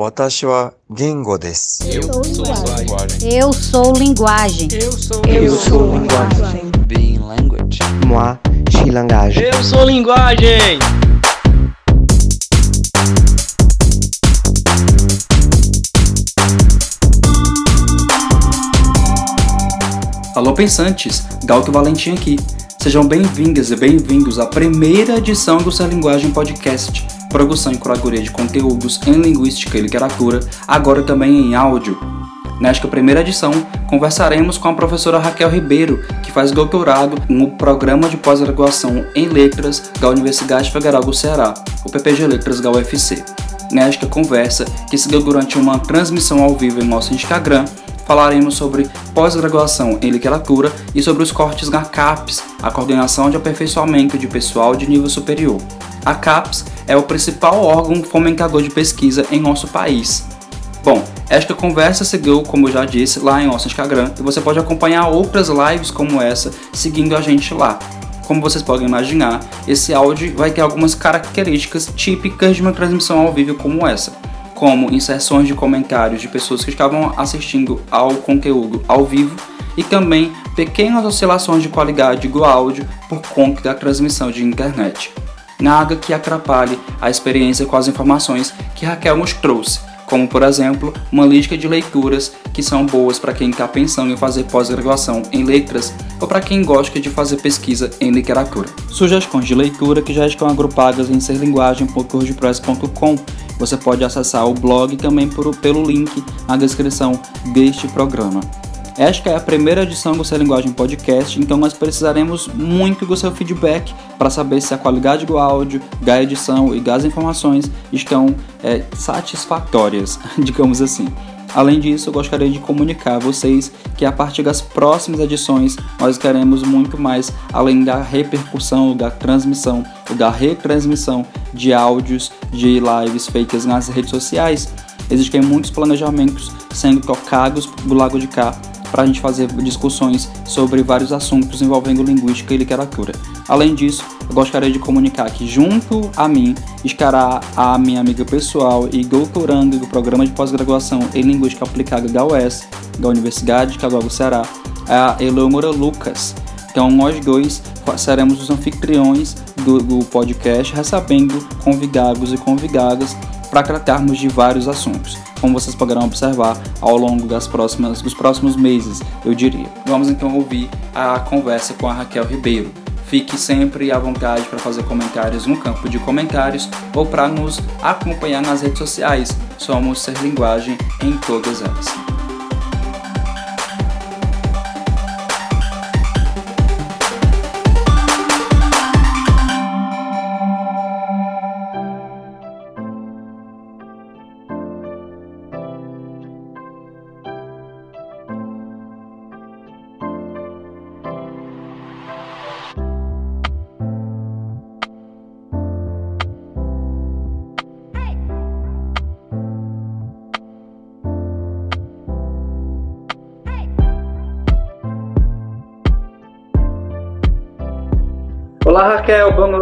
私は言語です。 Eu sou linguagem. Eu sou linguagem. Eu sou Eu sou linguagem. Being language. Moi, je suis langage. Eu sou linguagem. Alô pensantes, Galto Valentim aqui. Sejam bem-vindas e bem-vindos à primeira edição do Ser Linguagem Podcast, produção e curadoria de conteúdos em linguística e literatura, agora também em áudio. Nesta primeira edição, conversaremos com a professora Raquel Ribeiro, que faz doutorado no Programa de Pós-Graduação em Letras da Universidade Federal do Ceará, o PPG Letras da UFC. Nesta conversa, que seguiu durante uma transmissão ao vivo em nosso Instagram, falaremos sobre pós-graduação em literatura e sobre os cortes na CAPES, a Coordenação de Aperfeiçoamento de Pessoal de Nível Superior. A CAPES é o principal órgão fomentador de pesquisa em nosso país. Bom, esta conversa seguiu, como eu já disse, lá em nosso Instagram e você pode acompanhar outras lives como essa seguindo a gente lá. Como vocês podem imaginar, esse áudio vai ter algumas características típicas de uma transmissão ao vivo como essa como inserções de comentários de pessoas que estavam assistindo ao conteúdo ao vivo e também pequenas oscilações de qualidade do áudio por conta da transmissão de internet. Nada que atrapalhe a experiência com as informações que Raquel nos trouxe, como por exemplo uma lista de leituras que são boas para quem está pensando em fazer pós-graduação em letras ou para quem gosta de fazer pesquisa em literatura. Sugestões de leitura que já estão agrupadas em serlinguagem.wordpress.com você pode acessar o blog também por, pelo link na descrição deste programa. Esta é a primeira edição do Ser Linguagem Podcast, então nós precisaremos muito do seu feedback para saber se a qualidade do áudio, da edição e das informações estão é, satisfatórias, digamos assim. Além disso, eu gostaria de comunicar a vocês que a partir das próximas edições nós queremos muito mais, além da repercussão, da transmissão, da retransmissão de áudios de lives feitas nas redes sociais. Existem muitos planejamentos sendo tocados do lado de cá para a gente fazer discussões sobre vários assuntos envolvendo linguística e literatura. Além disso, eu gostaria de comunicar que junto a mim estará a minha amiga pessoal e doutoranda do programa de pós-graduação em linguística aplicada da UES, da Universidade de Caguago, Ceará, a Eleonora Lucas. Então nós dois seremos os anfitriões do, do podcast, recebendo convidados e convidadas para tratarmos de vários assuntos, como vocês poderão observar ao longo das próximas, dos próximos meses, eu diria. Vamos então ouvir a conversa com a Raquel Ribeiro. Fique sempre à vontade para fazer comentários no campo de comentários ou para nos acompanhar nas redes sociais. Somos Ser Linguagem em todas elas.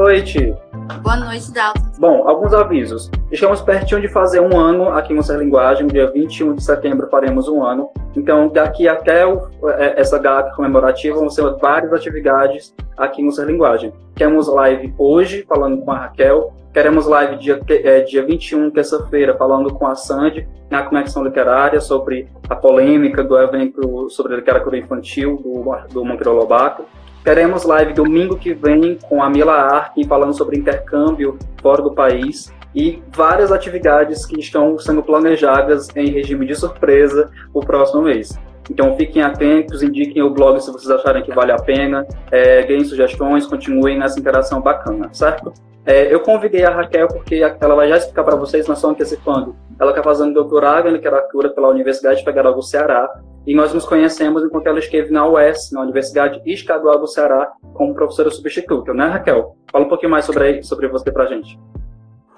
Noite. Boa noite, Dalton. Bom, alguns avisos. Estamos pertinho de fazer um ano aqui no Ser Linguagem, dia 21 de setembro faremos um ano. Então, daqui até o, essa data comemorativa vão ser várias atividades aqui no Ser Linguagem. Queremos live hoje, falando com a Raquel. Queremos live dia, é, dia 21, terça-feira, falando com a Sandy, na Conexão Literária, sobre a polêmica do evento sobre literatura infantil do, do Monteiro Lobato. Teremos live domingo que vem com a Mila Arkin falando sobre intercâmbio fora do país e várias atividades que estão sendo planejadas em regime de surpresa o próximo mês. Então fiquem atentos, indiquem o blog se vocês acharem que vale a pena, é, deem sugestões, continuem nessa interação bacana, certo? É, eu convidei a Raquel porque ela vai já explicar para vocês, nós estamos antecipando. Ela está fazendo doutorado em literatura pela Universidade Federal do Ceará e nós nos conhecemos enquanto ela esteve na UES, na Universidade Estadual do Ceará, como professora substituta, né, Raquel? Fala um pouquinho mais sobre, sobre você para a gente.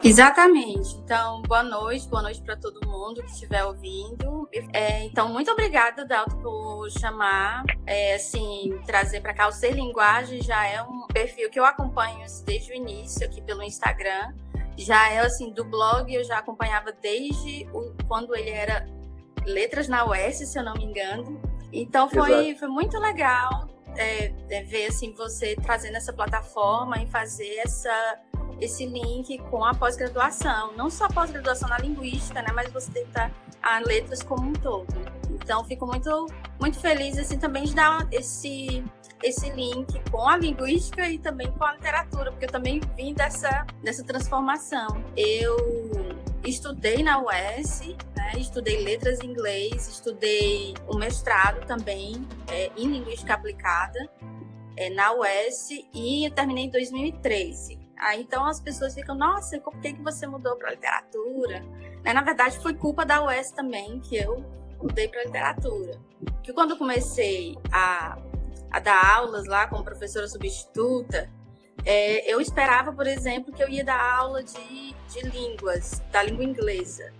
Exatamente. Então, boa noite, boa noite para todo mundo que estiver ouvindo. É, então, muito obrigada, Dalton, por chamar, é, assim, trazer para cá o Ser Linguagem. Já é um perfil que eu acompanho desde o início aqui pelo Instagram. já é assim, do blog eu já acompanhava desde o, quando ele era Letras na UES, se eu não me engano. Então foi, foi muito legal é, é ver assim, você trazendo essa plataforma e fazer essa, esse link com a pós-graduação. Não só a pós-graduação na linguística, né, mas você tentar a letras como um todo. Então, fico muito, muito feliz assim, também de dar esse, esse link com a linguística e também com a literatura, porque eu também vim dessa, dessa transformação. Eu estudei na UES, né, estudei letras em inglês, estudei o mestrado também é, em linguística aplicada é, na UES e terminei em 2013. Aí então as pessoas ficam, nossa, por que, que você mudou para literatura? Né, na verdade, foi culpa da UES também que eu mudei para literatura. Que quando comecei a, a dar aulas lá como professora substituta, é, eu esperava, por exemplo, que eu ia dar aula de, de línguas, da língua inglesa.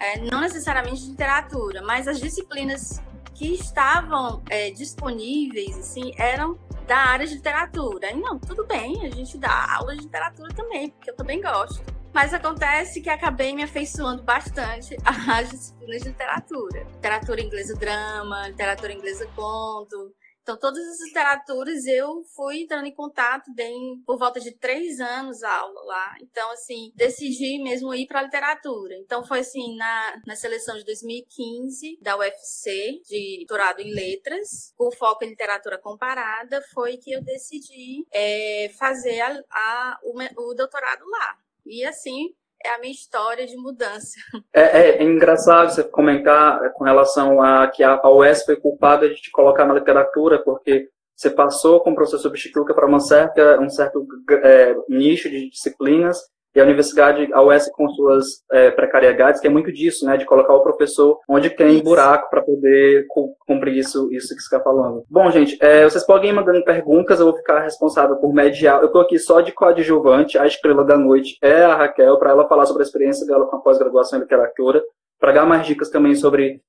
É, não necessariamente de literatura, mas as disciplinas que estavam é, disponíveis assim, eram da área de literatura. E não, tudo bem, a gente dá aula de literatura também, porque eu também gosto. Mas acontece que acabei me afeiçoando bastante às disciplinas de literatura. Literatura inglesa drama, literatura inglesa conto, então, todas as literaturas eu fui entrando em contato, dei por volta de três anos aula lá. Então, assim, decidi mesmo ir para a literatura. Então, foi assim, na, na seleção de 2015 da UFC, de doutorado em letras, com foco em literatura comparada, foi que eu decidi é, fazer a, a, o, o doutorado lá. E assim, é a minha história de mudança. É, é, é, engraçado você comentar com relação a que a UES foi culpada de te colocar na literatura, porque você passou como professor substituta para uma certa, um certo é, nicho de disciplinas e a universidade, a UES com suas é, precariedades, tem muito disso, né? De colocar o professor onde tem buraco para poder cumprir isso, isso que você está falando. Bom, gente, é, vocês podem ir mandando perguntas, eu vou ficar responsável por mediar. Eu estou aqui só de coadjuvante, a estrela da noite é a Raquel, para ela falar sobre a experiência dela com a pós-graduação em literatura, para dar mais dicas também sobre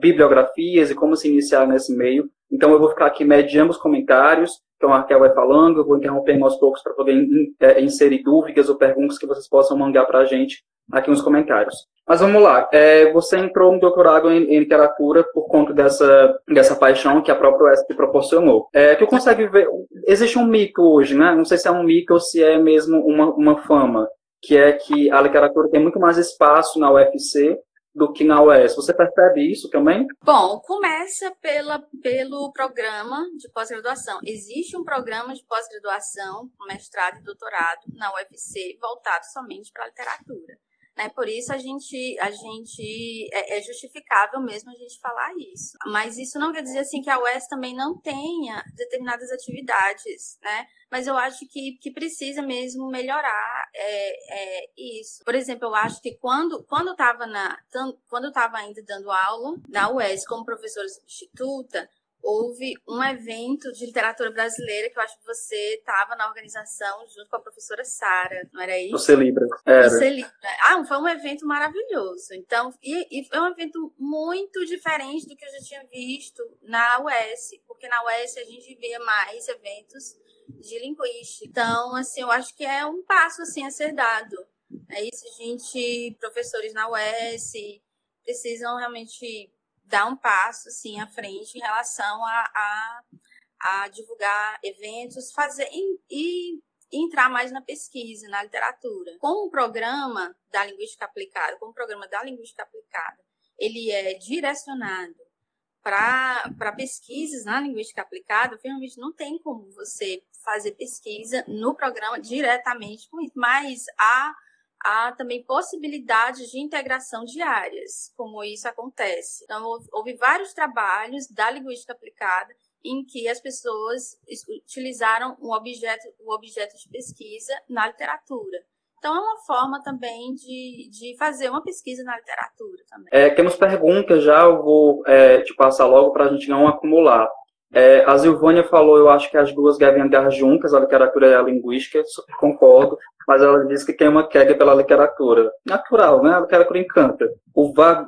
bibliografias e como se iniciar nesse meio. Então eu vou ficar aqui mediando os comentários, então a Raquel vai falando, eu vou interrompendo aos poucos para poder é, inserir dúvidas ou perguntas que vocês possam mandar para a gente aqui nos comentários. Mas vamos lá, é, você entrou no doutorado em, em, literatura por conta dessa, dessa paixão que a própria UESP proporcionou. É, eu consegue ver, existe um mito hoje, né? Não sei se é um mito ou se é mesmo uma, uma fama, que é que a literatura tem muito mais espaço na UFC do que na UES. Você percebe isso também? Bom, começa pela, pelo programa de pós-graduação. Existe um programa de pós-graduação, mestrado e doutorado na UFC voltado somente para a literatura. Né? Por isso a gente, a gente é, é, justificável mesmo a gente falar isso. Mas isso não quer dizer assim que a UES também não tenha determinadas atividades, né? Mas eu acho que, que precisa mesmo melhorar é, é, isso. Por exemplo, eu acho que quando, quando estava na quando eu estava ainda dando aula na UES como professora substituta, houve um evento de literatura brasileira que eu acho que você estava na organização junto com a professora Sara, não era isso? Você Libra. Era. Você Libra. Ah, foi um evento maravilhoso. Então, e, e foi um evento muito diferente do que eu já tinha visto na UES, porque na UES a gente via mais eventos de linguística. Então, assim, eu acho que é um passo assim a ser dado. É isso, gente, professores na UES precisam realmente dar um passo assim à frente em relação a, a, a divulgar eventos, fazer e, e, entrar mais na pesquisa, na literatura. Com o programa da linguística aplicada, com o programa da linguística aplicada, ele é direcionado para pesquisas na linguística aplicada, finalmente não tem como você fazer pesquisa no programa diretamente com isso, mas a há também possibilidades de integração de áreas, como isso acontece. Então, houve, vários trabalhos da linguística aplicada em que as pessoas utilizaram um objeto, o um objeto de pesquisa na literatura. Então, é uma forma também de, de fazer uma pesquisa na literatura também. É, temos perguntas já, eu vou é, te passar logo para a gente não acumular. É, a Silvânia falou, eu acho que as duas devem andar juntas, a literatura e a linguística, super concordo mas ela disse que tem uma queda pela literatura. Natural, né? A literatura encanta. O Van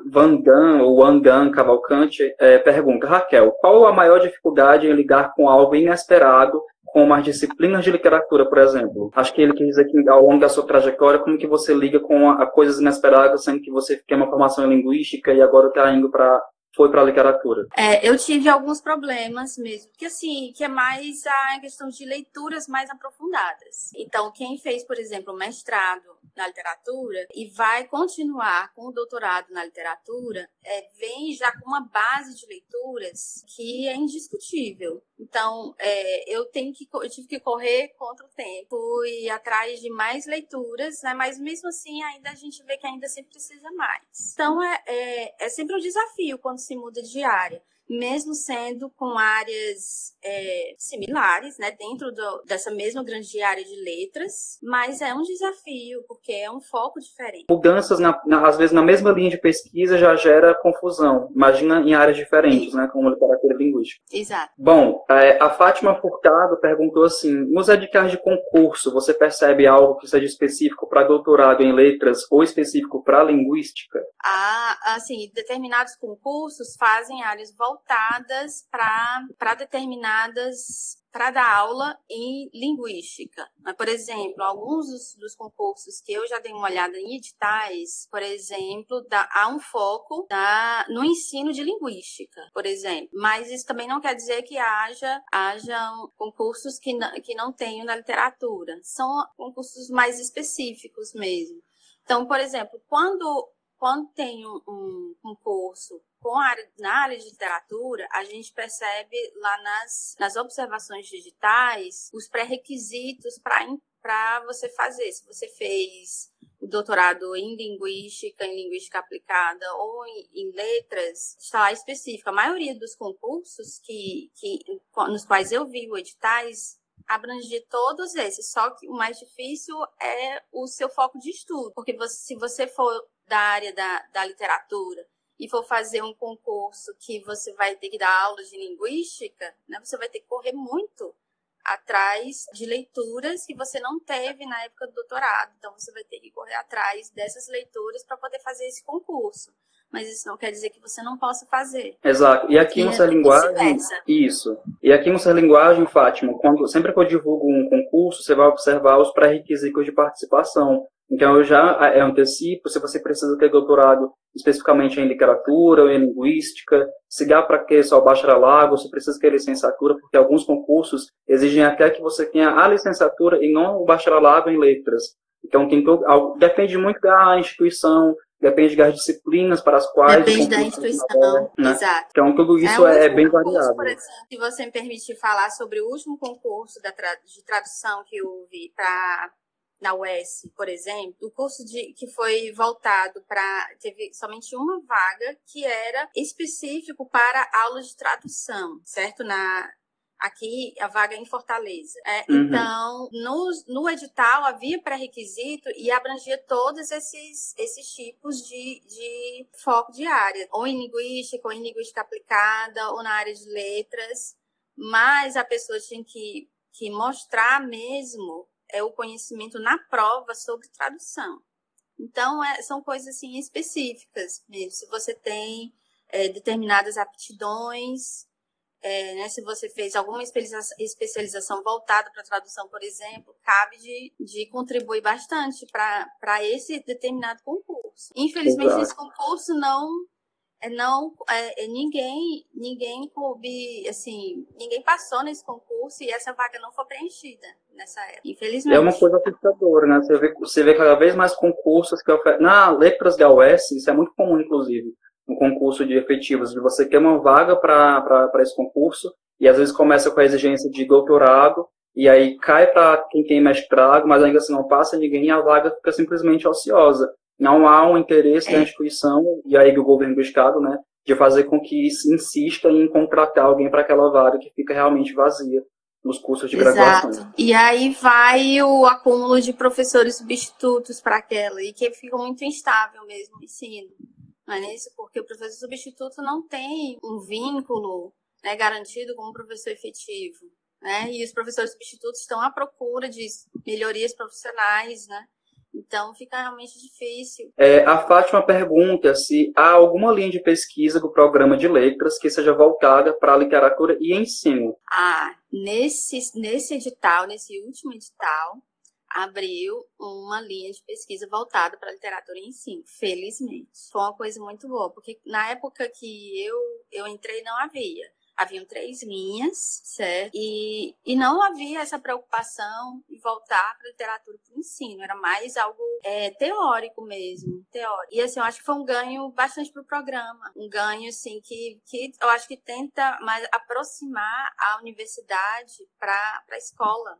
ou Wandan Cavalcante, é, pergunta, Raquel, qual a maior dificuldade em lidar com algo inesperado com as disciplinas de literatura, por exemplo? Acho que ele quis dizer que ao longo da sua trajetória, como que você liga com a, a coisas inesperadas, sendo que você tem uma formação em linguística e agora está indo para foi para a literatura? É, eu tive alguns problemas mesmo, que assim, que é mais a questão de leituras mais aprofundadas. Então, quem fez, por exemplo, mestrado na literatura e vai continuar com o doutorado na literatura, é, vem já com uma base de leituras que é indiscutível. Então, é, eu tenho que eu tive que correr contra o tempo e atrás de mais leituras, né? Mas mesmo assim, ainda a gente vê que ainda sempre precisa mais. Então, é, é, é sempre um desafio quando se muda de área mesmo sendo com áreas é, similares, né, dentro do, dessa mesma grande área de letras, mas é um desafio, porque é um foco diferente. Mudanças, na, na, às vezes, na mesma linha de pesquisa já gera confusão. Imagina em áreas diferentes, Sim. né, como literatura linguística. Exato. Bom, é, a Fátima Furtado perguntou assim, nos editais de concurso, você percebe algo que seja específico para doutorado em letras ou específico para linguística? Ah, assim, determinados concursos fazem áreas voltadas voltadas para determinadas para dar aula em linguística. Por exemplo, alguns dos, dos, concursos que eu já dei uma olhada em editais, por exemplo, dá, há um foco no ensino de linguística, por exemplo. Mas isso também não quer dizer que haja, haja concursos que não, que não tenham na literatura. São concursos mais específicos mesmo. Então, por exemplo, quando, quando tem um, um concurso com a na área de literatura, a gente percebe lá nas, nas observações digitais os pré-requisitos para você fazer. Se você fez o doutorado em linguística, em linguística aplicada ou em, em letras, está lá específico. A maioria dos concursos que, que, nos quais eu vi o editais abrange todos esses, só que o mais difícil é o seu foco de estudo, porque você, se você for da área da, da literatura e for fazer um concurso que você vai ter que dar aula de linguística, né, você vai ter que correr muito atrás de leituras que você não teve na época do doutorado. Então, você vai ter que correr atrás dessas leituras para poder fazer esse concurso. Mas isso não quer dizer que você não possa fazer. Exato. E aqui no Ser Linguagem. Isso. E aqui Ser Linguagem, Fátima, quando, sempre que eu divulgo um concurso, você vai observar os pré-requisitos de participação. Então, eu já é, antecipo se você precisa ter doutorado especificamente em literatura ou em linguística, se dá para que só bacharelado, se precisa ter licenciatura, porque alguns concursos exigem até que você tenha a licenciatura e não o bacharelado em letras. Então, tem depende muito da instituição, depende das disciplinas para as quais... Depende da instituição, né? exato. Então, tudo isso é, é bem variável. Por exemplo, se você me permitir falar sobre o último concurso de tradução que houve para na UES, por exemplo, o curso de, que foi voltado para. teve somente uma vaga que era específico para aulas de tradução, certo? Na, aqui a vaga em Fortaleza. É, uhum. Então, no, no edital havia pré-requisito e abrangia todos esses, esses tipos de, de foco de área, ou em linguística, ou em linguística aplicada, ou na área de letras, mas a pessoa tinha que, que mostrar mesmo é o conhecimento na prova sobre tradução. Então, é, são coisas assim específicas mesmo. Se você tem é, determinadas aptidões, é, né, se você fez alguma especialização voltada para tradução, por exemplo, cabe de, de contribuir bastante para esse determinado concurso. Infelizmente, Exato. esse concurso não é, não é, é, ninguém ninguém coube assim ninguém passou nesse concurso e essa vaga não foi preenchida nessa época infelizmente é uma coisa assustadora né você vê você vê cada vez mais concursos que oferecem na letras da UES isso é muito comum inclusive um concurso de efetivos de você quer uma vaga para esse concurso e às vezes começa com a exigência de doutorado e aí cai para quem tem mestrado mas ainda assim não passa ninguém e a vaga fica simplesmente ociosa não há um interesse da instituição e aí do governo do estado, né, de fazer com que insista em contratar alguém para aquela vaga que fica realmente vazia nos cursos de Exato. graduação. E aí vai o acúmulo de professores substitutos para aquela e que fica muito instável mesmo o ensino. Não é isso? Porque o professor substituto não tem um vínculo né, garantido com o professor efetivo. Né? E os professores substitutos estão à procura de melhorias profissionais, né? Então fica realmente difícil. É, a Fátima pergunta se há alguma linha de pesquisa do programa de letras que seja voltada para a literatura e ensino. Ah, nesse, nesse edital, nesse último edital, abriu uma linha de pesquisa voltada para literatura e ensino, felizmente. Foi uma coisa muito boa, porque na época que eu, eu entrei não havia. Haviam três linhas, certo? E, e não havia essa preocupação de voltar para a literatura para o ensino, era mais algo é, teórico mesmo, teórico. E assim, eu acho que foi um ganho bastante para o programa, um ganho assim que, que eu acho que tenta mais aproximar a universidade para a escola,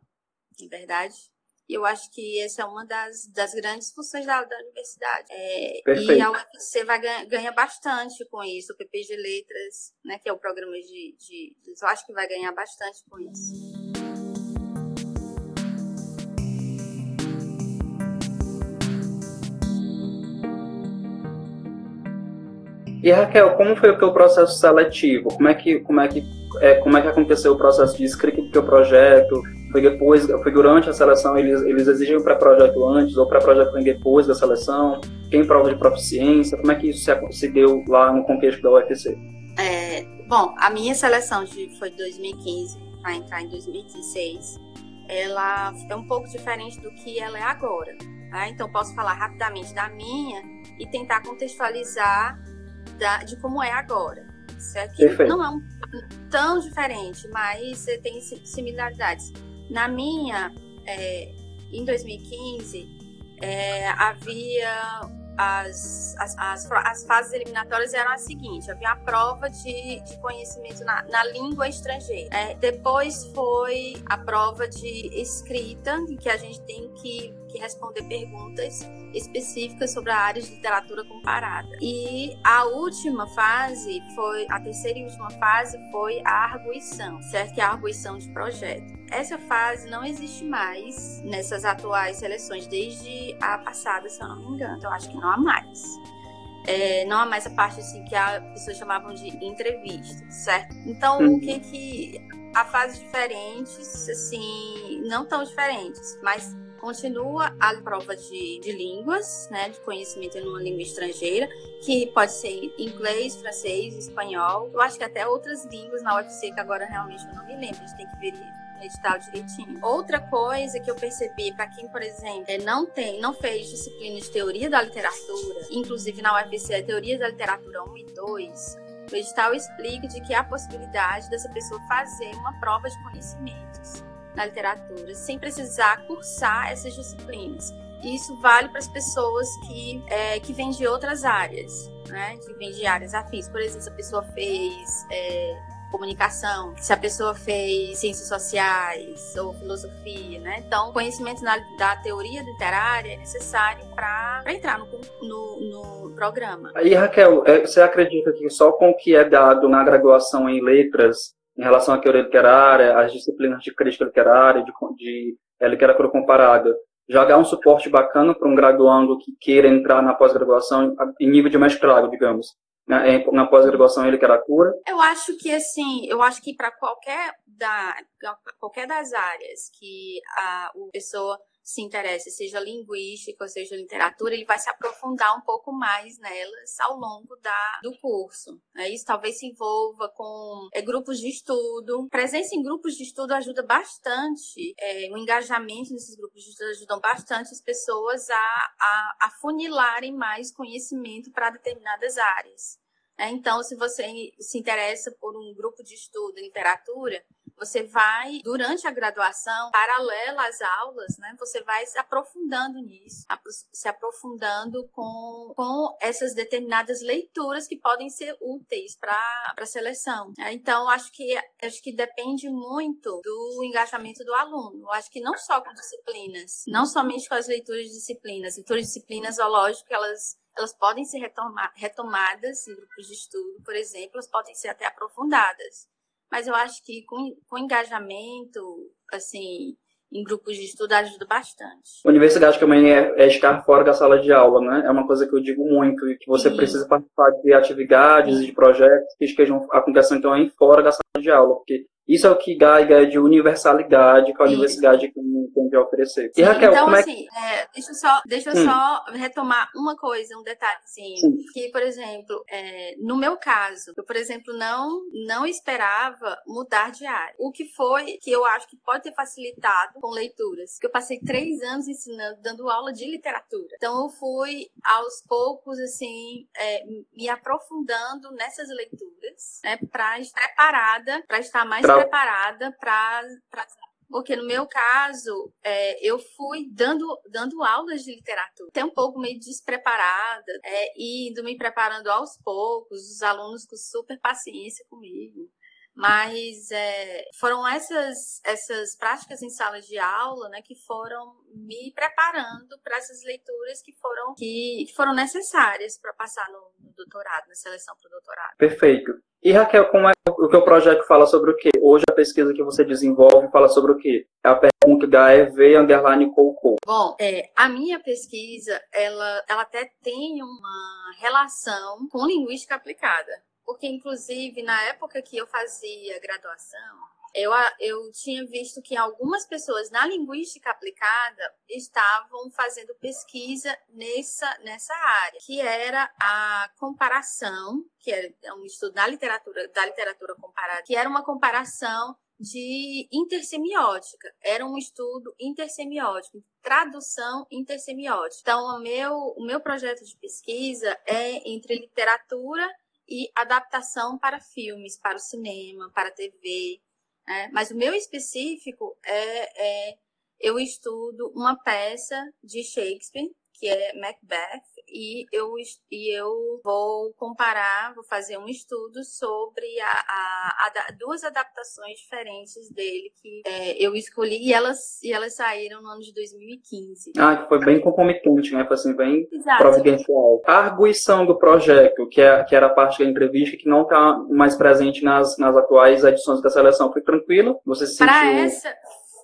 de verdade. E eu acho que essa é uma das, das grandes funções da, da universidade. É, e a UFC vai ganha, bastante com isso. O PPG Letras, né, que é o programa de, de. Eu acho que vai ganhar bastante com isso. E Raquel, como foi o teu processo seletivo? Como é que, como é que, é, como é que aconteceu o processo de escrita do teu projeto? Foi depois, foi durante a seleção, eles, eles exigem o pré-projeto antes, ou o pré-projeto vem depois da seleção? Tem prova de proficiência? Como é que isso se, se deu lá no contexto da UFC? É, bom, a minha seleção de, foi de 2015 para entrar em 2016. Ela é um pouco diferente do que ela é agora. Tá? Então, posso falar rapidamente da minha e tentar contextualizar da, de como é agora. Certo? Que não é um, tão diferente, mas tem similaridades. Na minha, é, em 2015, é, havia as, as, as, as, fases eliminatórias eram as seguintes: havia a prova de, de conhecimento na, na língua estrangeira. É, depois foi a prova de escrita, que a gente tem que, que responder perguntas específicas sobre a área de literatura comparada. E a última fase foi, a terceira e última fase foi a arguição, certo? Que é a arguição de projeto. Essa fase não existe mais nessas atuais seleções, desde a passada, se eu não me engano. Então, acho que não há mais. É, não há mais a parte assim que as pessoas chamavam de entrevista, certo? Então, o que que há fases diferentes, assim, não tão diferentes, mas continua a prova de, de línguas, né, de conhecimento em uma língua estrangeira, que pode ser inglês, francês, espanhol. Eu acho que até outras línguas na UFC que agora realmente eu não me lembro, a gente tem que ver edital direitinho. Outra coisa que eu percebi para quem, por exemplo, não tem, não fez disciplina de teoria da literatura, inclusive na UFC é teoria da literatura 1 e 2, o edital explica de que há a possibilidade dessa pessoa fazer uma prova de conhecimentos na literatura, sem precisar cursar essas disciplinas. E isso vale para as pessoas que, é, que vêm de outras áreas, né? Que vêm de áreas afins. Por exemplo, se a pessoa fez é, comunicação, se a pessoa fez ciências sociais ou filosofia, né? Então, conhecimento na, da teoria literária é necessário para entrar no, no, no, programa. Aí, Raquel, é, você acredita que só com o que é dado na graduação em letras, em relação à teoria literária, às disciplinas de crítica literária, de, de é, literatura comparada, já dá um suporte bacana para um graduando que queira entrar na pós-graduação em nível de mestrado, digamos na, na pós-graduação em literatura? Eu acho que assim, eu acho que para qualquer da qualquer das áreas que a, a pessoa se interessa, seja linguística, seja literatura, ele vai se aprofundar um pouco mais nelas ao longo da, do curso. Né? Isso talvez se envolva com é, grupos de estudo. Presença em grupos de estudo ajuda bastante, é, o engajamento nesses grupos de estudo ajudam bastante as pessoas a, a, a funilarem mais conhecimento para determinadas áreas. Né? Então, se você se interessa por um grupo de estudo em literatura, você vai, durante a graduação, paralela às aulas, né, você vai se aprofundando nisso, se aprofundando com, com essas determinadas leituras que podem ser úteis para a seleção. É, então, acho que, acho que depende muito do engajamento do aluno. Acho que não só com disciplinas, não somente com as leituras de disciplinas, leituras de disciplinas, lógico que elas elas podem ser retomadas em grupos de estudo, por exemplo, elas podem ser até aprofundadas mas eu acho que com, com engajamento, assim, em grupos de estudo ajuda bastante. Universidade também é, é estar fora da sala de aula, né? É uma coisa que eu digo muito, e que você Sim. precisa participar de atividades e de projetos que estejam acontecendo também fora da sala de aula, porque Isso é o que Gaiga de universalidade que a universidade tem de oferecer. Sim, e Raquel, então, como é assim, é, deixa eu só, deixa eu hum. só retomar uma coisa, um detalhezinho. Sim. Que, por exemplo, é, no meu caso, eu, por exemplo, não, não esperava mudar de área. O que foi que eu acho que pode ter facilitado com leituras. Que eu passei três anos ensinando, dando aula de literatura. Então eu fui aos poucos, assim, é, me aprofundando nessas leituras, né, para estar preparada, para estar mais preparada para porque no meu caso, é, eu fui dando, dando aulas de literatura, até um pouco meio despreparada, é, indo me preparando aos poucos, os alunos com super paciência comigo. Mas é, foram essas, essas práticas em salas de aula né, que foram me preparando para essas leituras que foram, que, foram necessárias para passar no, no, doutorado, na seleção para o doutorado. Perfeito. E Raquel, como é o que o projeto fala sobre o quê? Hoje a pesquisa que você desenvolve fala sobre o quê? É a pergunta da EV underline Coco. Bom, é, a minha pesquisa, ela, ela até tem uma relação com linguística aplicada porque inclusive na época que eu fazia graduação, eu, eu tinha visto que algumas pessoas na linguística aplicada estavam fazendo pesquisa nessa, nessa área, que era a comparação, que é um estudo da literatura, da literatura comparada, que era uma comparação de intersemiótica. Era um estudo intersemiótico, tradução intersemiótica. Então, o meu, o meu projeto de pesquisa é entre literatura e adaptação para filmes, para o cinema, para a TV. Né? Mas o meu específico é, é eu estudo uma peça de Shakespeare, que é Macbeth, e eu, e eu vou comparar, vou fazer um estudo sobre a, a, a duas adaptações diferentes dele que é, eu escolhi e elas, e elas saíram no ano de 2015. Ah, que foi bem concomitante, né? Foi assim, bem Exato. providencial. A arguição do projeto, que, é, que era a parte da entrevista, que não está mais presente nas, nas atuais edições da seleção, foi tranquilo? Você se Para sentiu... essa,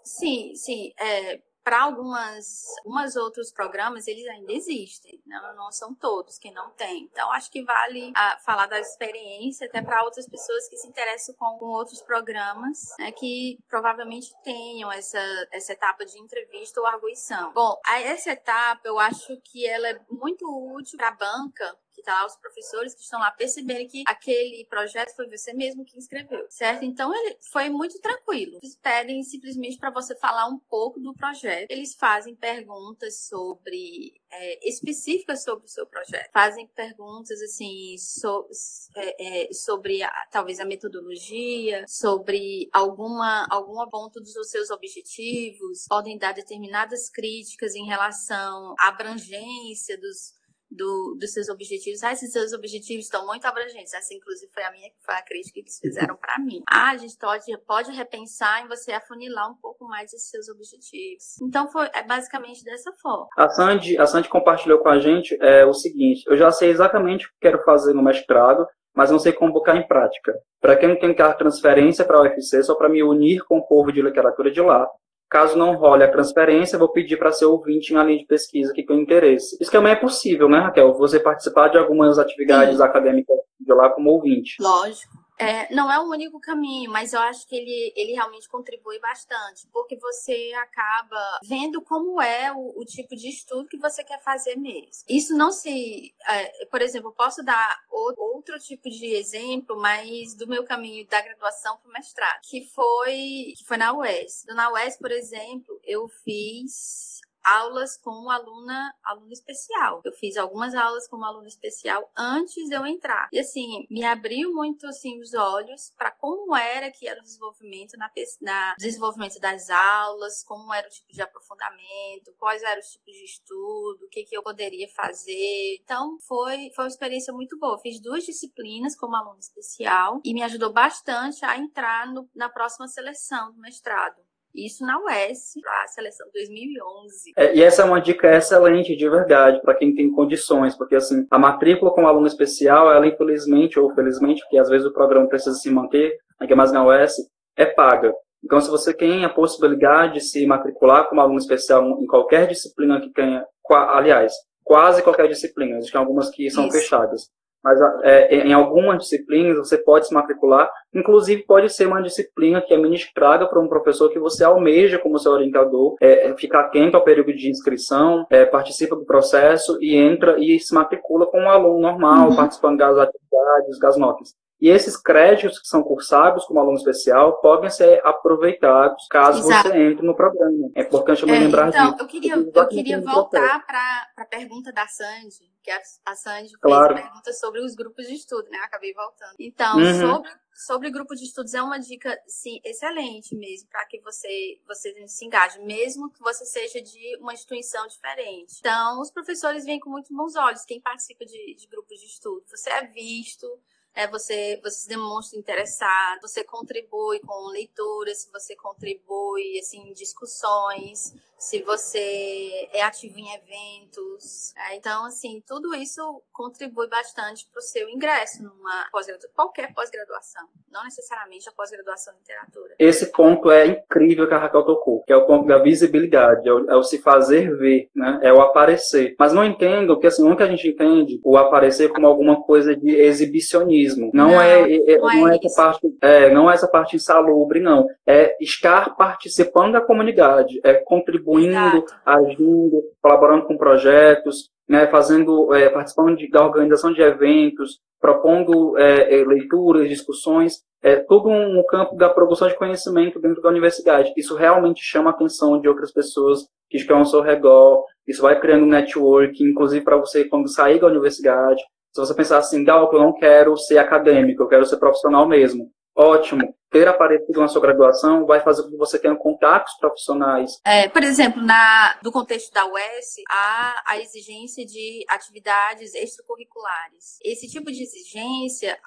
sim, sim. É, para algumas, algumas outros programas eles ainda existem, não, não são todos que não tem. Então acho que vale a, falar da experiência até para outras pessoas que se interessam com, com outros programas, né, que provavelmente tenham essa, essa etapa de entrevista ou arguição. Bom, essa etapa eu acho que ela é muito útil para a banca que tá lá os professores que estão lá perceberem que aquele projeto foi você mesmo que escreveu, certo? Então ele foi muito tranquilo. Eles pedem simplesmente para você falar um pouco do projeto. Eles fazem perguntas sobre é, específicas sobre o seu projeto. Fazem perguntas assim so, é, é, sobre a, talvez a metodologia, sobre alguma algum ponto dos seus objetivos. Podem dar determinadas críticas em relação à abrangência dos do, dos seus objetivos. Ah, esses seus objetivos estão muito abrangentes. Essa, inclusive, foi a minha foi a crítica que eles fizeram para mim. Ah, a gente pode, pode repensar em você afunilar um pouco mais esses seus objetivos. Então, foi, é basicamente dessa forma. A Sandy, a Sandy compartilhou com a gente é, o seguinte: eu já sei exatamente o que quero fazer no mestrado, mas não sei como botar em prática. Para quem não tem carta transferência para a UFC, só para me unir com o povo de literatura de lá. Caso não role a transferência, vou pedir para ser ouvinte em uma linha de pesquisa que tem interesse. Isso também é possível, né, Raquel? Você participar de algumas atividades Sim. acadêmicas de lá como ouvinte. Lógico. É, não é o único caminho, mas eu acho que ele, ele realmente contribui bastante, porque você acaba vendo como é o, o tipo de estudo que você quer fazer mesmo. Isso não se. É, por exemplo, posso dar outro tipo de exemplo, mas do meu caminho da graduação para o mestrado, que foi, que foi na UES. Na UES, por exemplo, eu fiz aulas como aluna, aluna especial. Eu fiz algumas aulas como aluna especial antes de eu entrar. E assim, me abriu muito assim os olhos para como era que era o desenvolvimento na, na desenvolvimento das aulas, como era o tipo de aprofundamento, quais eram os tipos de estudo, o que que eu poderia fazer. Então, foi foi uma experiência muito boa. fiz duas disciplinas como aluna especial e me ajudou bastante a entrar no, na próxima seleção do mestrado. Isso na UES, para a seleção 2011. É, e essa é uma dica excelente, de verdade, para quem tem condições, porque assim, a matrícula como aluno especial, ela infelizmente ou felizmente, porque às vezes o programa precisa se manter, aqui mais na UES, é paga. Então, se você tem a possibilidade de se matricular como aluno especial em qualquer disciplina que tenha, aliás, quase qualquer disciplina, existem algumas que são Isso. fechadas. Mas é, em algumas disciplinas você pode se matricular, inclusive pode ser uma disciplina que é ministrada por um professor que você almeja como seu orientador, é, é fica atento ao período de inscrição, é, participa do processo e entra e se matricula como um aluno normal, uhum. participando das atividades, das notas. E esses créditos que são cursados como aluno especial podem ser aproveitados caso Exato. você entre no programa. É importante também é, lembrar então, disso. Eu queria, eu queria voltar para a pergunta da Sandy, que a, a Sandy claro. fez a pergunta sobre os grupos de estudo, né? Eu acabei voltando. Então, uhum. sobre, sobre grupo de estudos é uma dica sim, excelente mesmo para que você, você se engaje, mesmo que você seja de uma instituição diferente. Então, os professores vêm com muito bons olhos quem participa de, de grupos de estudo. Você é visto, é, você, você se demonstra interessado, você contribui com leituras, você contribui assim, discussões, se você é ativo em eventos. É, então, assim, tudo isso contribui bastante para o seu ingresso numa pós-graduação, qualquer pós-graduação, não necessariamente a pós-graduação em literatura. Esse ponto é incrível que a Raquel tocou, que é o ponto da visibilidade, é o, é o se fazer ver, né? é o aparecer. Mas não entendo que, assim, nunca a gente entende o aparecer como alguma coisa de exibicionismo. Não, não é, é, não, é, não é essa parte, é, não é essa parte insalubre, não. É estar participando da comunidade, é contribuir contribuindo, Exato. agindo, colaborando com projetos, né, fazendo, é, participando de, da organização de eventos, propondo é, é, leituras, discussões, é todo um campo da produção de conhecimento dentro da universidade. Isso realmente chama a atenção de outras pessoas que estão ao seu redor, isso vai criando um network, inclusive para você, quando sair da universidade, se você pensar assim, Gal, eu não quero ser acadêmico, eu quero ser profissional mesmo. Ótimo. Ter aparecido na sua graduação vai fazer com que você tenha contatos profissionais. É, por exemplo, na, no contexto da UES, há a exigência de atividades extracurriculares. Esse tipo de exigência,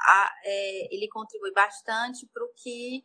é, ele contribui bastante para o que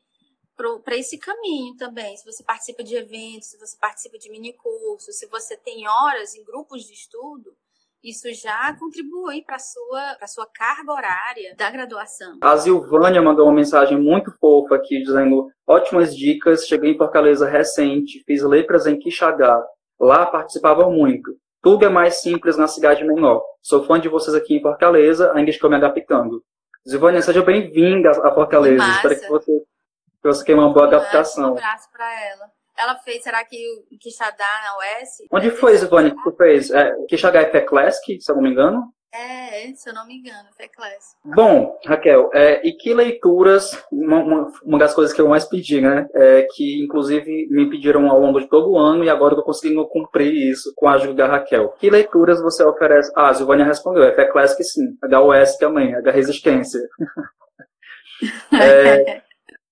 para esse caminho também. Se você participa de eventos, se você participa de minicursos, se você tem horas em grupos de estudo, isso já contribui para a sua, sua carga horária da graduação. A Silvânia mandou uma mensagem muito fofa aqui, dizendo: ótimas dicas, cheguei em Fortaleza recente, fiz letras em Quixadá. Lá participava muito. Tudo é mais simples na cidade menor. Sou fã de vocês aqui em Fortaleza, ainda estou me adaptando. Silvânia, seja bem-vinda a Fortaleza. Espero que você, que você tenha uma boa adaptação. Um abraço para ela ela fez, será que o Quixadá na US? Onde foi, Ivone, que tu fez? É, Quixadá é FECLASC, se eu não me engano? É, se eu não me engano, FECLASC. Bom, Raquel, é, e que leituras, uma, uma, uma, das coisas que eu mais pedi, né, é, que inclusive me pediram ao longo de todo o ano e agora eu tô conseguindo cumprir isso com a ajuda da Raquel. Que leituras você oferece? Ah, a Silvânia respondeu, é FECLASC sim, HUS também, H Resistência. é...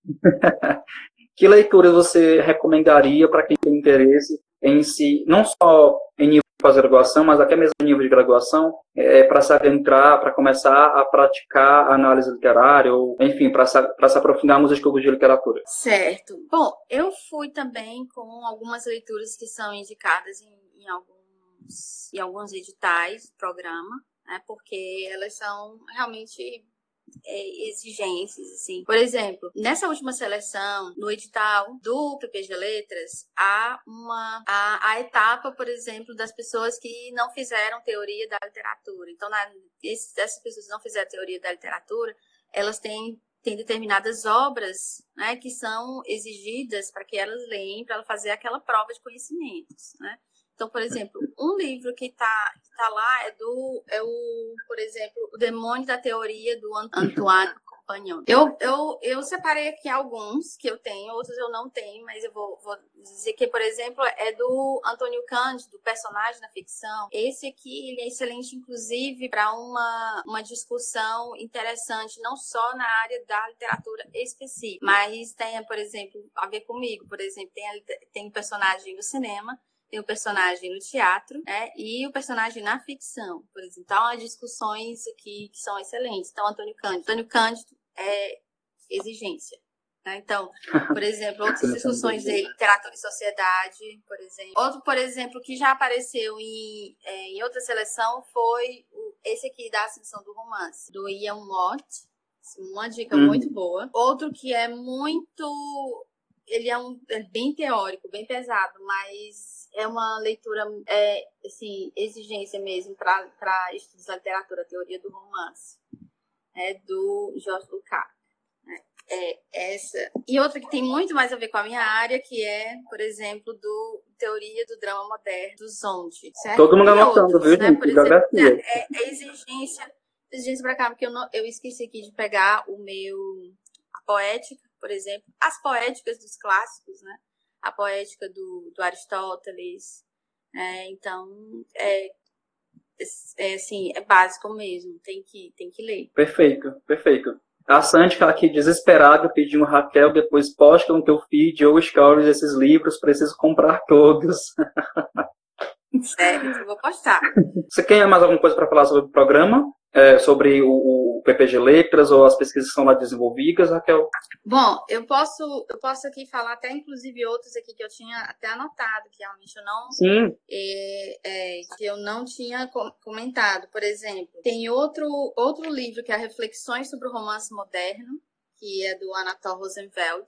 Que leituras você recomendaria para quem tem interesse em si, não só em nível de pós-graduação, mas até mesmo em nível de graduação, é, para se adentrar, para começar a praticar análise literária, ou, enfim, para se, se aprofundar nos estudos de literatura? Certo. Bom, eu fui também com algumas leituras que são indicadas em, em alguns, em alguns editais do programa, né, porque elas são realmente é, exigências, assim. Por exemplo, nessa última seleção, no edital do PPG Letras, há uma a, a etapa, por exemplo, das pessoas que não fizeram teoria da literatura. Então, na, essas pessoas que não fizeram teoria da literatura, elas têm tem determinadas obras né, que são exigidas para que elas leem, para ela fazer aquela prova de conhecimentos. Né? Então, por exemplo, um livro que está tá lá é do, é o, por exemplo, O Demônio da Teoria do Antoine Compagnon. Eu, eu, eu separei aqui alguns que eu tenho, outros eu não tenho, mas eu vou, vou dizer que, por exemplo, é do Antônio Cândido, personagem na ficção. Esse aqui ele é excelente, inclusive, para uma, uma discussão interessante, não só na área da literatura específica, mas tem, por exemplo, a ver comigo, por exemplo, tem, tem personagem no cinema, tem o personagem no teatro, né? E o personagem na ficção, por exemplo. Então, há discussões aqui que são excelentes. Então, Antônio Cândido. Antônio Cândido é exigência. Né? Então, por exemplo, outras discussões dele, literatura e sociedade, por exemplo. Outro, por exemplo, que já apareceu em, é, em outra seleção foi o, esse aqui da Ascensão do Romance, do Ian Watt. Uma dica hum. muito boa. Outro que é muito ele é um é bem teórico, bem pesado, mas é uma leitura, é, assim, exigência mesmo para estudos da literatura, teoria do romance. é do Jorge Lukács. É essa. E outra que tem muito mais a ver com a minha área, que é, por exemplo, do Teoria do Drama Moderno, do Zonde. Certo? Todo mundo anotando, viu, né? gente? Por exemplo, é, é exigência, exigência para cá, porque eu, não, eu esqueci aqui de pegar o meu. A poética, por exemplo. As poéticas dos clássicos, né? A poética do, do Aristóteles. É, então, é, é, assim, é básico mesmo, tem que, tem que ler. Perfeito, perfeito. A Sandy está aqui desesperada pedindo Raquel, depois posta no teu feed ou stories esses livros, preciso comprar todos. Certo, eu vou postar. Você quer mais alguma coisa para falar sobre o programa? É, sobre o, o, PPG Letras ou as pesquisas que são lá desenvolvidas, Raquel? Bom, eu posso, eu posso aqui falar até inclusive outros aqui que eu tinha até anotado, que realmente eu não. Sim. É, é, que eu não tinha comentado. Por exemplo, tem outro, outro livro que é Reflexões sobre o Romance Moderno, que é do Anatol Rosenfeld.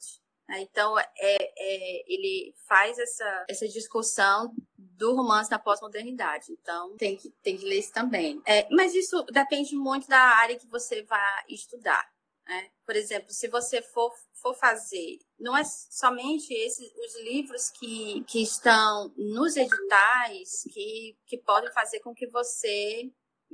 Então, é, é, ele faz essa, essa discussão do romance na pós-modernidade. Então, tem que, tem que ler isso também. É, mas isso depende muito da área que você vai estudar. Né? Por exemplo, se você for, for fazer, não é somente esses os livros que, que estão nos editais que, que podem fazer com que você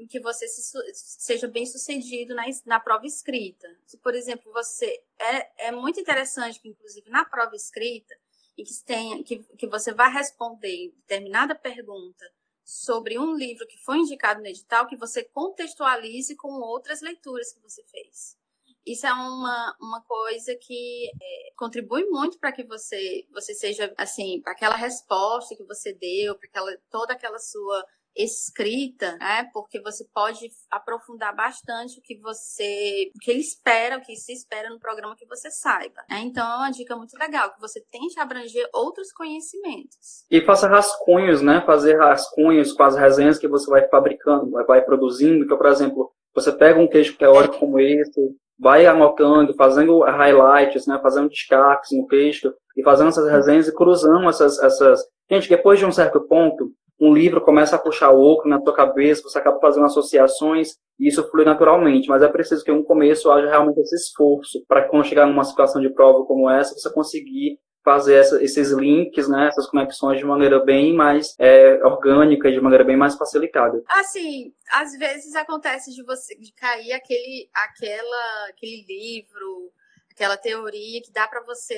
que você se, seja bem sucedido na, na prova escrita. Se, por exemplo, você é, é muito interessante que, inclusive, na prova escrita, e que, tenha, que, que você vai responder determinada pergunta sobre um livro que foi indicado no edital, que você contextualize com outras leituras que você fez. Isso é uma, uma coisa que é, contribui muito para que você, você seja, assim, para aquela resposta que você deu, para aquela, toda aquela sua escrita, né? Porque você pode aprofundar bastante o que você, o que ele espera, o que se espera no programa que você saiba. Né? Então é uma dica muito legal que você tente abranger outros conhecimentos. E faça rascunhos, né? Fazer rascunhos com as resenhas que você vai fabricando, vai produzindo. Então, por exemplo, você pega um queijo teórico como esse, vai anotando, fazendo highlights, né? Fazendo destaques no texto e fazendo essas resenhas e cruzando essas, essas. Gente, depois de um certo ponto, um livro começa a puxar o outro na tua cabeça, você acaba fazendo associações e isso flui naturalmente, mas é preciso que no começo haja realmente esse esforço para quando chegar numa situação de prova como essa, você conseguir fazer essa, esses links, né, essas conexões de maneira bem mais é, orgânica, de maneira bem mais facilitada. Assim, às vezes acontece de você de cair aquele, aquela, aquele livro aquela teoria que dá para você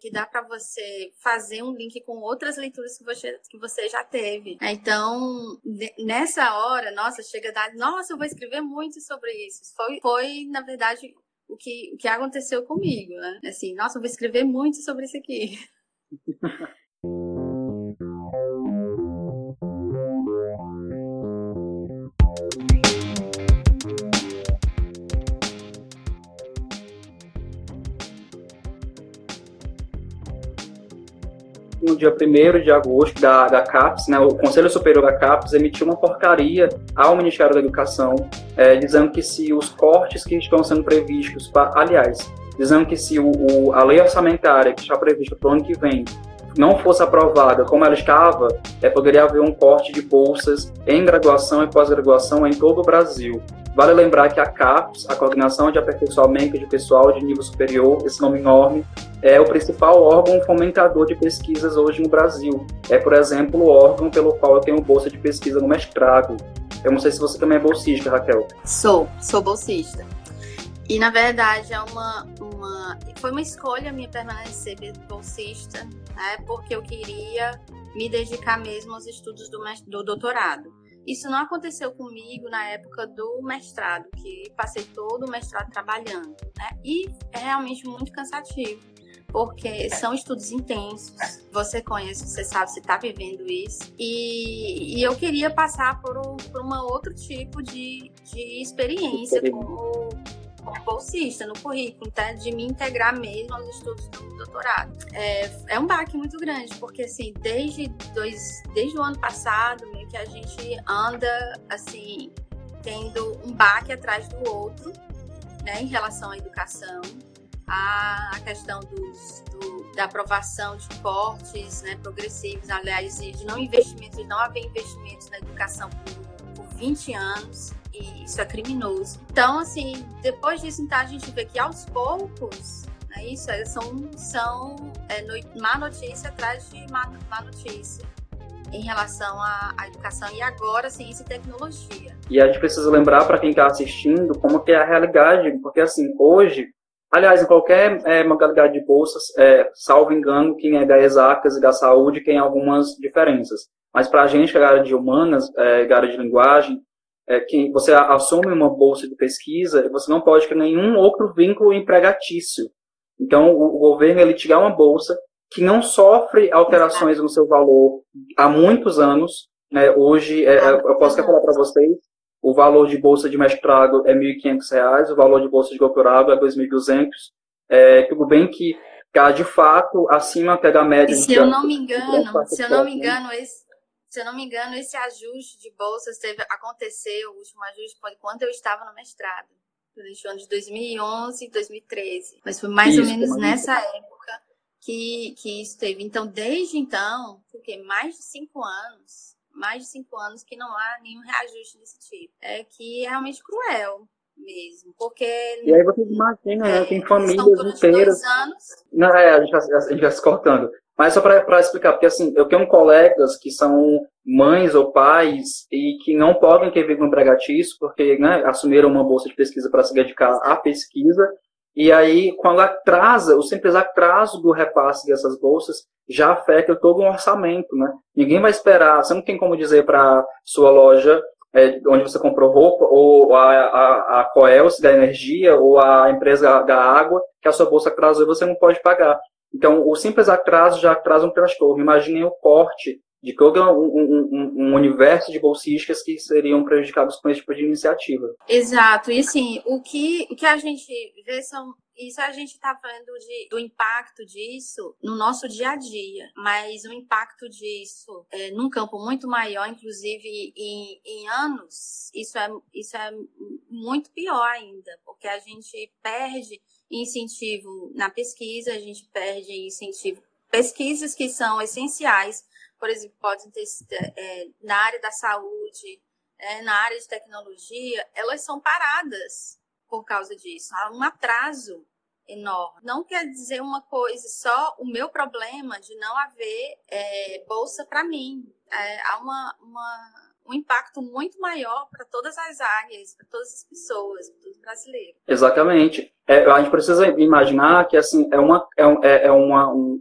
que dá para você fazer um link com outras leituras que você, que você já teve. Então, nessa hora, nossa, chega a dar, nossa, eu vou escrever muito sobre isso. Foi, foi na verdade, o que, o que aconteceu comigo, né? Assim, nossa, eu vou escrever muito sobre isso aqui. no dia 1 de agosto, da, da CAPES, né, o Conselho Superior da CAPES emitiu uma portaria ao Ministério da Educação, é, dizendo que se os cortes que estão sendo previstos, pra, aliás, dizendo que se o, o, a lei orçamentária que está prevista para o ano que vem não fosse aprovada como ela estava, é, poderia haver um corte de bolsas em graduação e pós-graduação em todo o Brasil. Vale lembrar que a CAPES, a Coordenação de Aperfeiçoamento de Pessoal de Nível Superior, esse nome enorme, é o principal órgão fomentador de pesquisas hoje no Brasil. É, por exemplo, o órgão pelo qual eu tenho bolsa de pesquisa no mestrado. Eu não sei se você também é bolsista, Raquel. Sou, sou bolsista. E na verdade é uma, uma foi uma escolha minha permanecer bolsista, né? Porque eu queria me dedicar mesmo aos estudos do, do doutorado. Isso não aconteceu comigo na época do mestrado, que passei todo o mestrado trabalhando, né? E é realmente muito cansativo, porque são estudos intensos. Você conhece, você sabe, você está vivendo isso. E, e, eu queria passar por um por uma outro tipo de, de experiência como como bolsista no currículo, tá? de me integrar mesmo aos estudos do doutorado. É, é um baque muito grande, porque assim, desde, dois, desde o ano passado, meio que a gente anda assim, tendo um baque atrás do outro, né, em relação à educação, a, questão dos, do, da aprovação de cortes né, progressivos, aliás, de não investimentos, de não haver investimentos na educação por, por 20 anos e isso é criminoso. Então, assim, depois disso, então, a gente vê que aos poucos, né, isso é, são, são é, no, má notícia atrás de má, má notícia em relação à, à, educação e agora ciência e tecnologia. E a gente precisa lembrar para quem está assistindo como que é a realidade, porque assim, hoje, aliás, em qualquer é, modalidade de bolsas, é, salvo engano, quem é da exatas e da saúde tem algumas diferenças. Mas para a gente, que é área de humanas, é, área de linguagem, é, que você assume uma bolsa de pesquisa, você não pode ter nenhum outro vínculo empregatício. Então, o, o governo ele te dá uma bolsa que não sofre alterações no seu valor há muitos anos. Né? Hoje, é, é eu posso falar para vocês, o valor de bolsa de mestrado é R$ 1.500, o valor de bolsa de doutorado é R$ 2.200. É, tudo bem que está de fato acima da média. E se eu não me engano, se eu não me engano, esse, se eu não me engano, esse ajuste de bolsas teve, aconteceu, o último ajuste quando eu estava no mestrado, durante o ano de 2011 e 2013. Mas foi mais isso, ou menos nessa época que, que isso teve. Então, desde então, porque mais de cinco anos, mais de cinco anos que não há nenhum reajuste desse tipo. É que é realmente cruel mesmo, porque... E aí vocês imaginam, né? Tem famílias inteiras... anos. Não, é, a gente vai, a gente vai se cortando. Mas só para explicar, porque assim, eu tenho colegas que são mães ou pais e que não podem ter vínculo empregatício porque né, assumiram uma bolsa de pesquisa para se dedicar à pesquisa. E aí, quando atrasa, o simples atraso do repasse dessas bolsas já afeta todo o orçamento, né? Ninguém vai esperar, você não tem como dizer para sua loja é, onde você comprou roupa, ou a, a, a Coelce da energia, ou a empresa da água, que a sua bolsa atrasou e você não pode pagar. Então, o simples atraso já atrasa um transtorno. Imaginem o corte de todo um, um, um, universo de bolsistas que seriam prejudicados com esse tipo de iniciativa. Exato. E assim, o que, o que a gente vê são. Isso a gente está falando de, do impacto disso no nosso dia a dia, mas o impacto disso é, num campo muito maior, inclusive em, em anos, isso é, isso é muito pior ainda, porque a gente perde incentivo na pesquisa, a gente perde incentivo. Pesquisas que são essenciais, por exemplo, podem ter é, na área da saúde, é, na área de tecnologia, elas são paradas por causa disso. Há um atraso enorme. Não quer dizer uma coisa só o meu problema de não haver é, bolsa para mim. É, há uma, uma um impacto muito maior para todas as áreas, para todas as pessoas, para os brasileiros. Exatamente. É, a gente precisa imaginar que assim é uma é, um, é, é uma, um,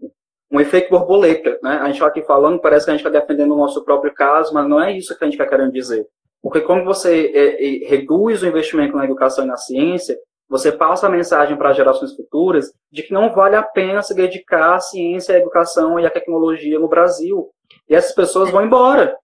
um efeito borboleta, né? A gente está aqui falando, parece que a gente está defendendo o nosso próprio caso, mas não é isso que a gente está querendo dizer. Porque quando você é, é, reduz o investimento na educação e na ciência, você passa a mensagem para gerações futuras de que não vale a pena se dedicar à ciência, à educação e à tecnologia no Brasil. E essas pessoas vão embora.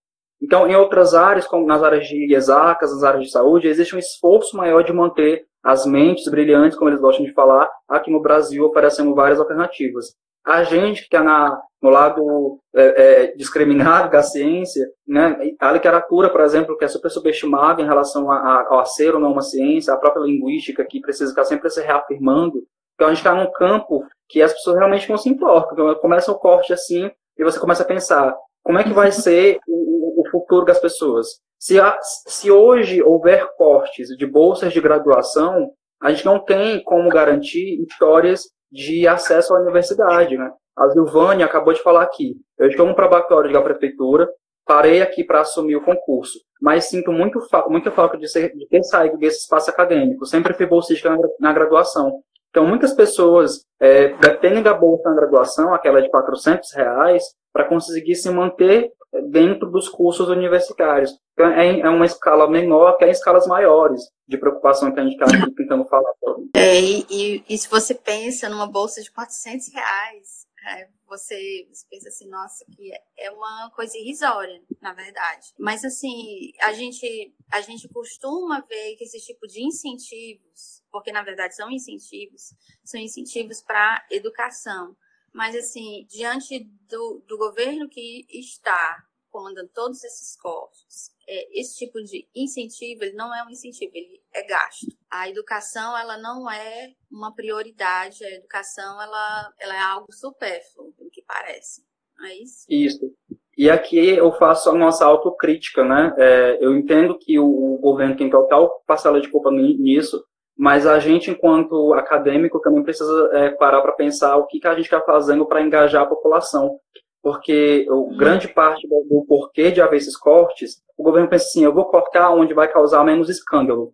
Então, em outras áreas, como nas áreas de exatas, nas áreas de saúde, existe um esforço maior de manter as mentes brilhantes, como eles gostam de falar, aqui no Brasil, oferecendo várias alternativas. A gente que está no lado é, é, discriminado da ciência, né, a literatura, por exemplo, que é super subestimada em relação a, a, ao ser ou não uma ciência, a própria linguística, que precisa ficar sempre se reafirmando. Então, a gente está num campo que as pessoas realmente não se importam. Então, começa o corte assim, e você começa a pensar, como é que vai ser o, o futuro das pessoas? Se, há, se hoje houver cortes de bolsas de graduação, a gente não tem como garantir histórias de acesso à universidade, né? A Silvânia acabou de falar aqui. Eu estou no probatório da prefeitura, parei aqui para assumir o concurso, mas sinto muito muita falta de, ser, de ter saído desse espaço acadêmico. Sempre fui bolsista na, na graduação. Então, muitas pessoas é, dependem da bolsa na graduação, aquela de 400 reais, para conseguir se manter dentro dos cursos universitários. Então, é, é uma escala menor que é escalas maiores de preocupação que a gente está tentando falar. É, e, e, e, se você pensa numa bolsa de 400 reais, é, você, você, pensa assim, nossa, que é, é uma coisa irrisória, na verdade. Mas, assim, a gente, a gente costuma ver que esse tipo de incentivos, porque, na verdade, são incentivos, são incentivos para educação mas, assim, diante do, do governo que está comandando todos esses cortes, é, esse tipo de incentivo, ele não é um incentivo, ele é gasto. A educação, ela não é uma prioridade, a educação, ela, ela é algo supérfluo, pelo que parece. Não é isso? Isso. E aqui eu faço a nossa autocrítica, né? É, eu entendo que o, o, governo tem total parcela de culpa nisso, mas a gente, enquanto acadêmico, também precisa é, parar para pensar o que, que a gente está fazendo para engajar a população. Porque o, uhum. grande parte do, do, porquê de haver esses cortes, o governo pensa assim, eu vou cortar onde vai causar menos escândalo.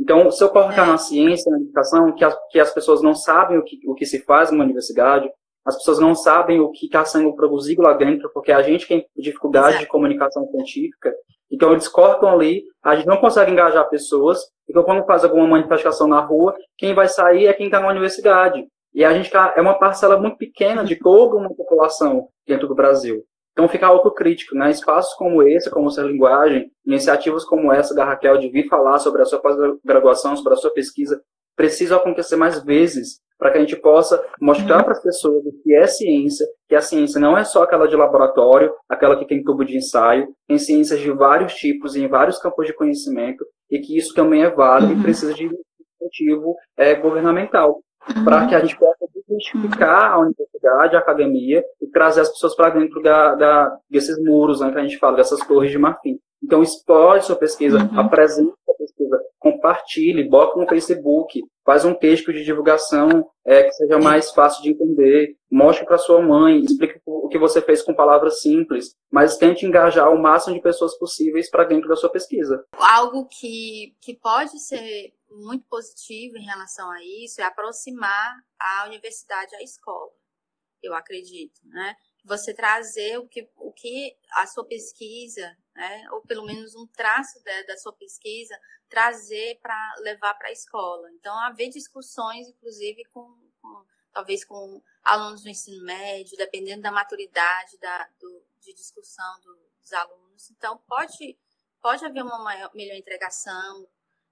Então, se eu cortar é. na ciência, na educação, que as, que as pessoas não sabem o que, o que se faz numa universidade, as pessoas não sabem o que está sendo produzido lá dentro, porque a gente tem dificuldade Exato. de comunicação científica, então eles cortam ali, a gente não consegue engajar pessoas, então quando faz alguma manifestação na rua, quem vai sair é quem está na universidade. E a gente tá, é uma parcela muito pequena de toda uma população dentro do Brasil. Então fica autocrítico, né? Espaços como esse, como essa linguagem, iniciativas como essa da Raquel de vir falar sobre a sua pós-graduação, sobre a sua pesquisa, precisam acontecer mais vezes para que a gente possa mostrar para as pessoas que é ciência, que a ciência não é só aquela de laboratório, aquela que tem tubo de ensaio, tem ciências de vários tipos em vários campos de conhecimento e que isso também é válido uhum. e precisa de incentivo é, governamental uhum. para que a gente possa identificar a universidade, a academia e trazer as pessoas para dentro da, da, desses muros né, que a gente fala, dessas torres de marfim. Então, explore sua pesquisa, uhum. apresente sua pesquisa, compartilhe, bota no Facebook, faz um texto de divulgação é, que seja mais fácil de entender, mostre para sua mãe, explique o que você fez com palavras simples, mas tente engajar o máximo de pessoas possíveis para dentro da sua pesquisa. Algo que, que pode ser muito positivo em relação a isso é aproximar a universidade à escola, eu acredito, né? Você trazer o que, o que a sua pesquisa, né, ou pelo menos um traço da, da sua pesquisa, trazer para levar para a escola. Então, haver discussões, inclusive, com, com, talvez com alunos do ensino médio, dependendo da maturidade da, do, de discussão do, dos alunos. Então, pode, pode haver uma maior, melhor entregação,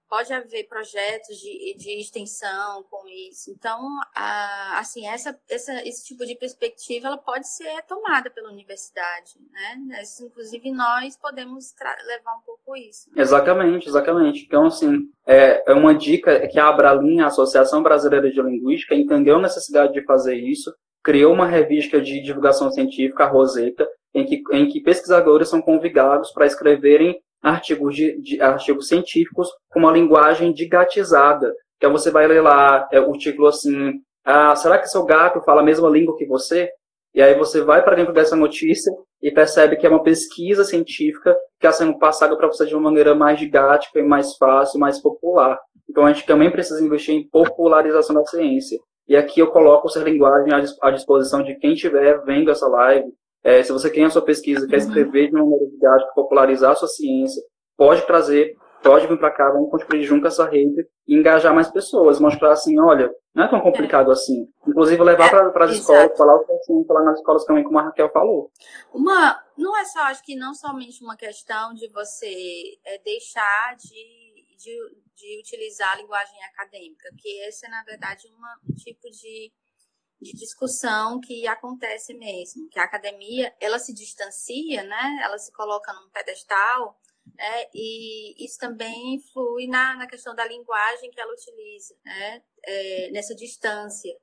pode haver projetos de, de extensão com isso. Então, a, assim, essa, essa, esse tipo de perspectiva ela pode ser tomada pela universidade, né? Inclusive, nós podemos levar um pouco isso. Exatamente, exatamente. Então, assim, é, é uma dica que a Abralim, a Associação Brasileira de Linguística, entendeu a necessidade de fazer isso, criou uma revista de divulgação científica, a Roseta, em que, em que pesquisadores são convidados para escreverem artigos, de, de, artigos científicos com uma linguagem digatizada. Então você vai ler lá é, o título assim, ah, será que seu gato fala a mesma língua que você? E aí você vai para dentro dessa notícia e percebe que é uma pesquisa científica que está sendo passada para você de uma maneira mais didática e mais fácil, mais popular. Então a gente também precisa investir em popularização da ciência. E aqui eu coloco essa linguagem à disposição de quem estiver vendo essa live, é, se você tem a sua pesquisa, quer escrever de uma maneira didática, popularizar a sua ciência, pode trazer, pode vir para cá, vamos construir junto essa rede e engajar mais pessoas, mostrar assim, olha, não é tão complicado assim. Inclusive levar é, para as escolas, falar o que assim, falar nas escolas também, como a Raquel falou. Uma, não é só, acho que não somente uma questão de você é, deixar de, de, de utilizar a linguagem acadêmica, que esse é, na verdade, uma, um tipo de de discussão que acontece mesmo, que a academia ela se distancia, né? Ela se coloca num pedestal, né? E isso também influi na, na questão da linguagem que ela utiliza, né? É, nessa distância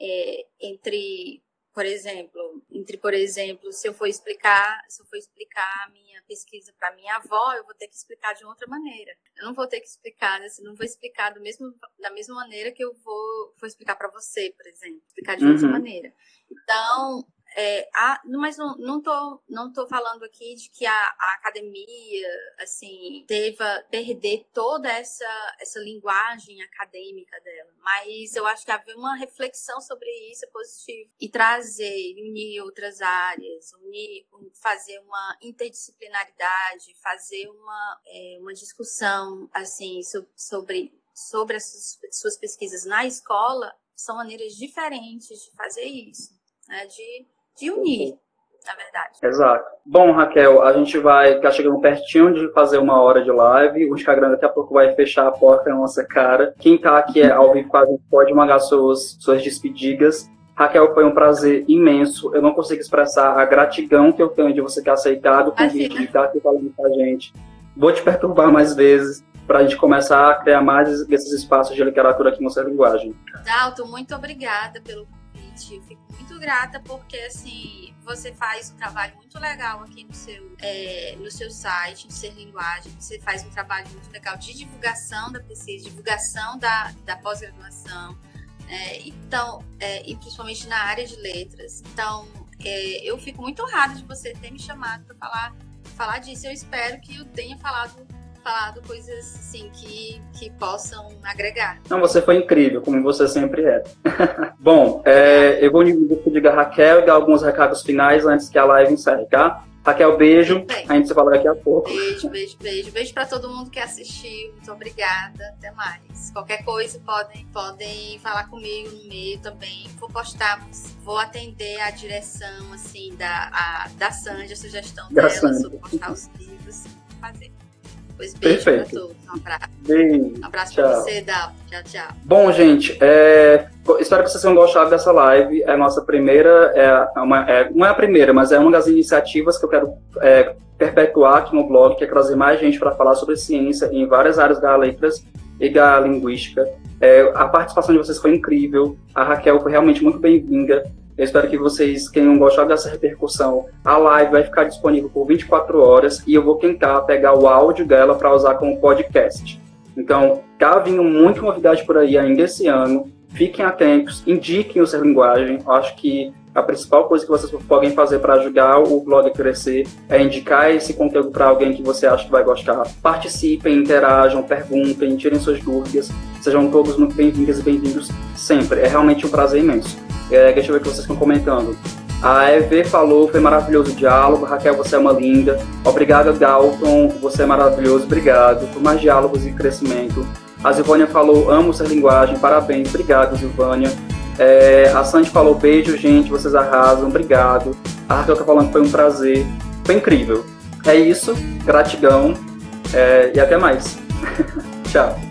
é, entre por exemplo, entre, por exemplo, se eu for explicar, se eu for explicar a minha pesquisa para minha avó, eu vou ter que explicar de outra maneira. Eu não vou ter que explicar, assim, não vou explicar do mesmo, da mesma maneira que eu vou, vou explicar para você, por exemplo, explicar de outra uhum. maneira. Então, é, a, mas não, não, tô, não tô falando aqui de que a, a academia, assim, deva perder toda essa, essa linguagem acadêmica dela. Mas eu acho que haver uma reflexão sobre isso é positivo. E trazer, unir outras áreas, unir, fazer uma interdisciplinaridade, fazer uma, é, uma discussão, assim, sobre, sobre as suas pesquisas na escola, são maneiras diferentes de fazer isso. Né, de de unir, na verdade. Exato. Bom, Raquel, a gente vai tá chegando pertinho de fazer uma hora de live. O Instagram daqui a pouco vai fechar a porta na nossa cara. Quem tá aqui é ao vivo quase pode mandar suas, suas despedidas. Raquel, foi um prazer imenso. Eu não consigo expressar a gratidão que eu tenho de você ter aceitado o convite de estar aqui falando com a gente. Vou te perturbar mais vezes para a gente começar a criar mais desses espaços de literatura aqui no Nossa Linguagem. Dalton, muito obrigada pelo fico muito grata porque assim você faz um trabalho muito legal aqui no seu, é, no seu site, no Ser Linguagem. Você faz um trabalho muito legal de divulgação da pesquisa, divulgação da, da pós-graduação. É, então, é, e principalmente na área de letras. Então, é, eu fico muito honrada de você ter me chamado para falar, falar disso. Eu espero que eu tenha falado falado coisas assim que, que possam agregar. Não, você foi incrível, como você sempre é. Bom, é, eu vou pedir a Raquel e dar alguns recados finais antes que a live encerre, tá? Raquel, beijo. A gente se fala daqui a pouco. Beijo, beijo, beijo. Beijo para todo mundo que assistiu. Muito obrigada. Até mais. Qualquer coisa podem, podem falar comigo no meio também. Vou postar, vou atender a direção assim da, a, da Sandy, a sugestão da dela Sandy. sobre postar os livros. Fazer. Pois beijo Perfeito. pra todos. Um abraço. Beijo. Um abraço tchau. pra você, Dal. Tchau, tchau. Bom, gente, é... espero que vocês tenham gostado dessa live. É a nossa primeira, é uma, é... não é a primeira, mas é uma das iniciativas que eu quero é, perpetuar aqui no blog, que é trazer mais gente para falar sobre ciência em várias áreas da letras e da linguística. É, a participação de vocês foi incrível. A Raquel foi realmente muito bem-vinda. Eu espero que vocês tenham gostado dessa repercussão. A live vai ficar disponível por 24 horas e eu vou tentar pegar o áudio dela para usar como podcast. Então, tá vindo muita novidade por aí ainda esse ano. Fiquem atentos, indiquem o seu linguagem. Eu acho que a principal coisa que vocês podem fazer para ajudar o blog a crescer é indicar esse conteúdo para alguém que você acha que vai gostar. Participem, interajam, perguntem, tirem suas dúvidas. Sejam todos muito bem-vindos e bem-vindos sempre. É realmente um prazer imenso. É, deixa eu ver o que vocês estão comentando. A EV falou, foi maravilhoso o diálogo. Raquel, você é uma linda. Obrigada, Dalton, você é maravilhoso. Obrigado por mais diálogos e crescimento. A Zivânia falou, amo essa linguagem. Parabéns. Obrigado, Zivânia. É, a Sandy falou, beijo, gente, vocês arrasam. Obrigado. A Raquel tá falando que foi um prazer. Foi incrível. É isso. Gratidão. É, e até mais. Tchau.